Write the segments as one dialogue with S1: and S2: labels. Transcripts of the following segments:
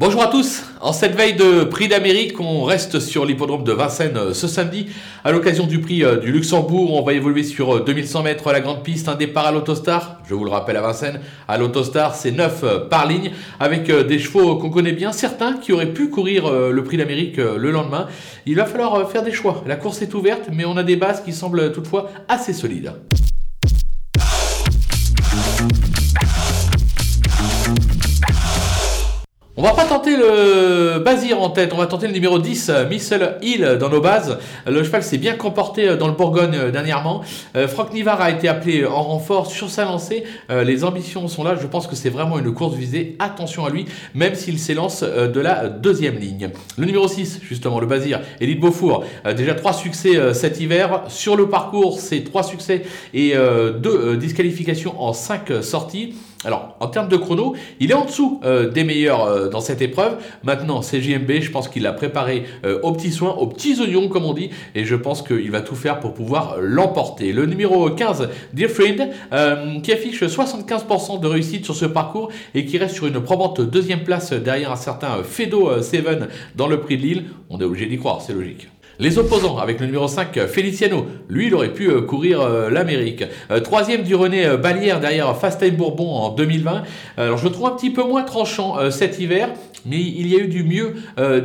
S1: Bonjour à tous. En cette veille de prix d'Amérique, on reste sur l'hippodrome de Vincennes euh, ce samedi. À l'occasion du prix euh, du Luxembourg, on va évoluer sur 2100 euh, mètres la grande piste, un départ à l'autostar. Je vous le rappelle à Vincennes, à l'autostar, c'est 9 par ligne avec des chevaux qu'on connaît bien, certains qui auraient pu courir le prix d'Amérique le lendemain. Il va falloir faire des choix. La course est ouverte, mais on a des bases qui semblent toutefois assez solides. On va pas tenter le Bazir en tête, on va tenter le numéro 10, Missile Hill dans nos bases. Le cheval s'est bien comporté euh, dans le Bourgogne euh, dernièrement. Euh, Franck Nivard a été appelé en renfort sur sa lancée. Les ambitions sont là, je pense que c'est vraiment une course visée. Attention à lui, même s'il s'élance de la deuxième ligne. Le numéro 6, justement, le Bazir, Élite Beaufour. Déjà trois succès cet hiver. Sur le parcours, c'est trois succès et deux disqualifications en cinq sorties. Alors, en termes de chrono, il est en dessous euh, des meilleurs euh, dans cette épreuve. Maintenant, CJMB, je pense qu'il l'a préparé euh, aux petits soins, aux petits oignons, comme on dit, et je pense qu'il va tout faire pour pouvoir l'emporter. Le numéro 15, Dear Friend, qui affiche 75% de réussite sur ce parcours et qui reste sur une probante deuxième place derrière un certain Fedo 7 dans le prix de Lille. On est obligé d'y croire, c'est logique. Les opposants, avec le numéro 5, Feliciano. Lui, il aurait pu euh, courir euh, l'Amérique. Euh, troisième du René Balière derrière Fast Time Bourbon en 2020. Alors, je le trouve un petit peu moins tranchant cet hiver. Mais il y a eu du mieux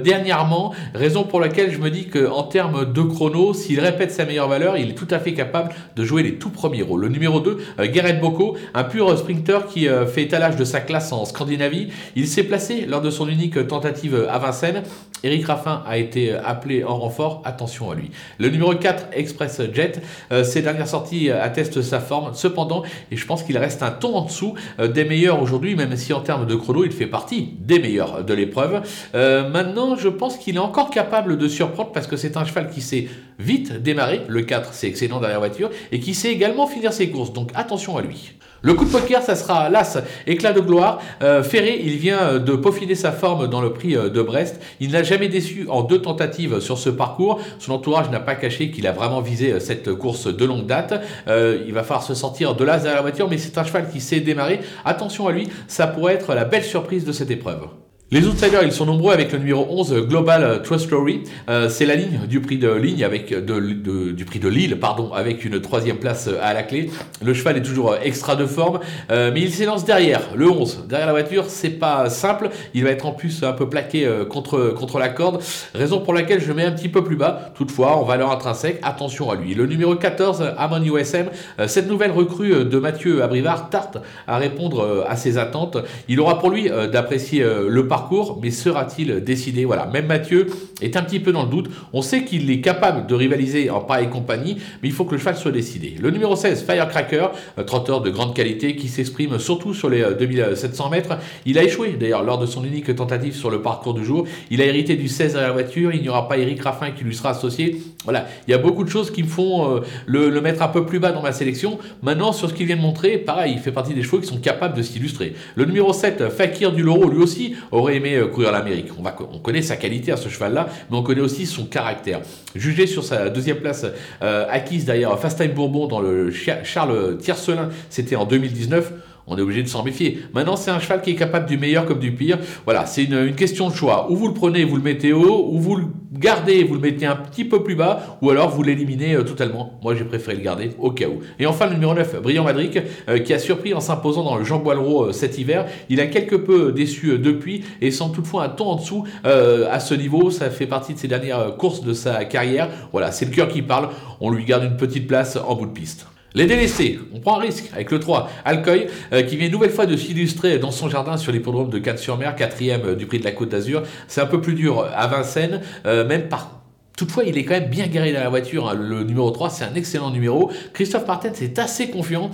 S1: dernièrement, raison pour laquelle je me dis qu'en termes de chrono, s'il répète sa meilleure valeur, il est tout à fait capable de jouer les tout premiers rôles. Le numéro 2, Gareth Bocco, un pur sprinter qui fait étalage de sa classe en Scandinavie. Il s'est placé lors de son unique tentative à Vincennes. Eric Raffin a été appelé en renfort attention à lui. Le numéro 4, Express Jet, euh, ses dernières sorties euh, attestent sa forme, cependant, et je pense qu'il reste un ton en dessous euh, des meilleurs aujourd'hui, même si en termes de chrono, il fait partie des meilleurs de l'épreuve. maintenant, je pense qu'il est encore capable de surprendre parce que c'est un cheval qui sait vite démarrer, le 4 c'est excellent derrière voiture, et qui sait également finir ses courses, donc attention à lui. Le coup de poker, ça sera l'As, éclat de gloire. Ferré, il vient de peaufiner sa forme dans le prix de Brest. Il n'a jamais déçu en deux tentatives sur ce parcours. Son entourage n'a pas caché qu'il a vraiment visé euh, cette course de longue date. Euh, il va falloir se sortir de l'as à la voiture, mais c'est un cheval qui sait démarrer. Attention à lui, ça pourrait être la belle surprise de cette épreuve. Les outsiders, ils sont nombreux avec le numéro 11 Global Trust Story. Euh, c'est la ligne du prix de ligne avec du prix de Lille, pardon, avec une troisième place à la clé. Le cheval est toujours extra de forme, euh, mais il s'élance derrière. Le 11 derrière la voiture, c'est pas simple. Il va être en plus un peu plaqué euh, contre contre la corde, raison pour laquelle je mets un petit peu plus bas. Toutefois, en valeur intrinsèque, attention à lui. Le numéro 14 Amon USM, cette nouvelle recrue de Mathieu Abrivard tarte à répondre à ses attentes. Il aura pour lui d'apprécier le parcours, mais sera-t-il décidé Voilà, même Mathieu est un petit peu dans le doute. On sait qu'il est capable de rivaliser en pareille compagnie, mais il faut que le cheval soit décidé. Le numéro 16, Firecracker, trotteur de grande qualité qui s'exprime surtout sur les 2700 euh, mètres. Il a échoué d'ailleurs lors de son unique tentative sur le parcours du jour. Il a hérité du 16 à la voiture. Il n'y aura pas Eric Raffin qui lui sera associé. Voilà, il y a beaucoup de choses qui me font euh, le, mettre un peu plus bas dans ma sélection. Maintenant, sur ce qu'il vient de montrer, pareil, il fait partie des chevaux qui sont capables de s'illustrer. Le numéro 7, Fakir du Loro, lui aussi, aurait aimé euh, courir l'Amérique. On, on connaît sa qualité à ce cheval-là, mais on connaît aussi son caractère. Jugé sur sa deuxième place euh, acquise derrière Fast Time Bourbon dans le Charles Tiercelin, c'était en 2019 on est obligé de s'en méfier. Maintenant, c'est un cheval qui est capable du meilleur comme du pire. Voilà, c'est une, question de choix. Ou vous le prenez, vous le mettez haut, ou vous le gardez, vous le mettez un petit peu plus bas, ou alors vous l'éliminez euh, totalement. Moi, j'ai préféré le garder au cas où. Et enfin, le numéro 9, Brillant Madric, euh, qui a surpris en s'imposant dans le Jean Boileau euh, cet hiver. Il a quelque peu déçu depuis, et sans toutefois un ton en dessous à ce niveau. Ça fait partie de ses dernières courses de sa carrière. Voilà, c'est le cœur qui parle. On lui garde une petite place en bout de piste. Les délaissés, on prend un risque avec le 3, Alcoy, euh, qui vient une nouvelle fois de s'illustrer dans son jardin sur l'hippodrome de Cannes-sur-Mer, quatrième euh, du prix de la Côte d'Azur. C'est un peu plus dur à Vincennes, euh, même par Toutefois, il est quand même bien garé dans la voiture. Hein. Le numéro 3, c'est un excellent numéro. Christophe Martin, c'est assez confiant.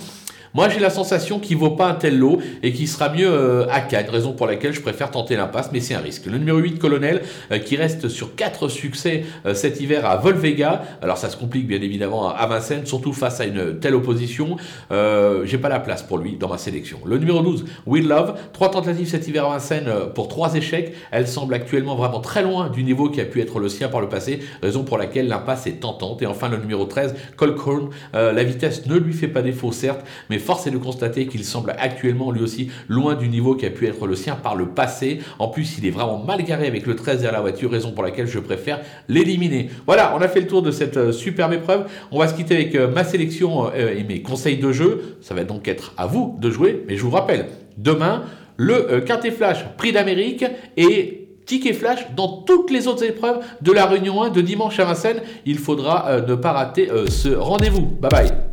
S1: Moi, j'ai la sensation qu'il vaut pas un tel lot et qu'il sera mieux euh, à Cannes, raison pour laquelle je préfère tenter l'impasse, mais c'est un risque. Le numéro 8, Colonel, euh, qui reste sur 4 succès euh, cet hiver à Volvega. Alors, ça se complique bien évidemment à Vincennes, surtout face à une telle opposition. j'ai pas la place pour lui dans ma sélection. Le numéro 12, Will Love, 3 tentatives cet hiver à Vincennes pour 3 échecs. Elle semble actuellement vraiment très loin du niveau qui a pu être le sien par le passé, raison pour laquelle l'impasse est tentante. Et enfin, le numéro 13, Colcorn, la vitesse ne lui fait pas défaut, certes, mais force est de constater qu'il semble actuellement lui aussi loin du niveau qui a pu être le sien par le passé. En plus, il est vraiment mal garé avec le 13 derrière la voiture, raison pour laquelle je préfère l'éliminer. Voilà, on a fait le tour de cette euh, superbe épreuve. On va se quitter avec euh, ma sélection euh, et mes conseils de jeu. Ça va donc être à vous de jouer, mais je vous rappelle, demain, le Quintet Flash Prix d'Amérique et ticket flash dans toutes les autres épreuves de la Réunion 1 de dimanche à Vincennes. Il faudra ne pas rater ce rendez-vous. Bye bye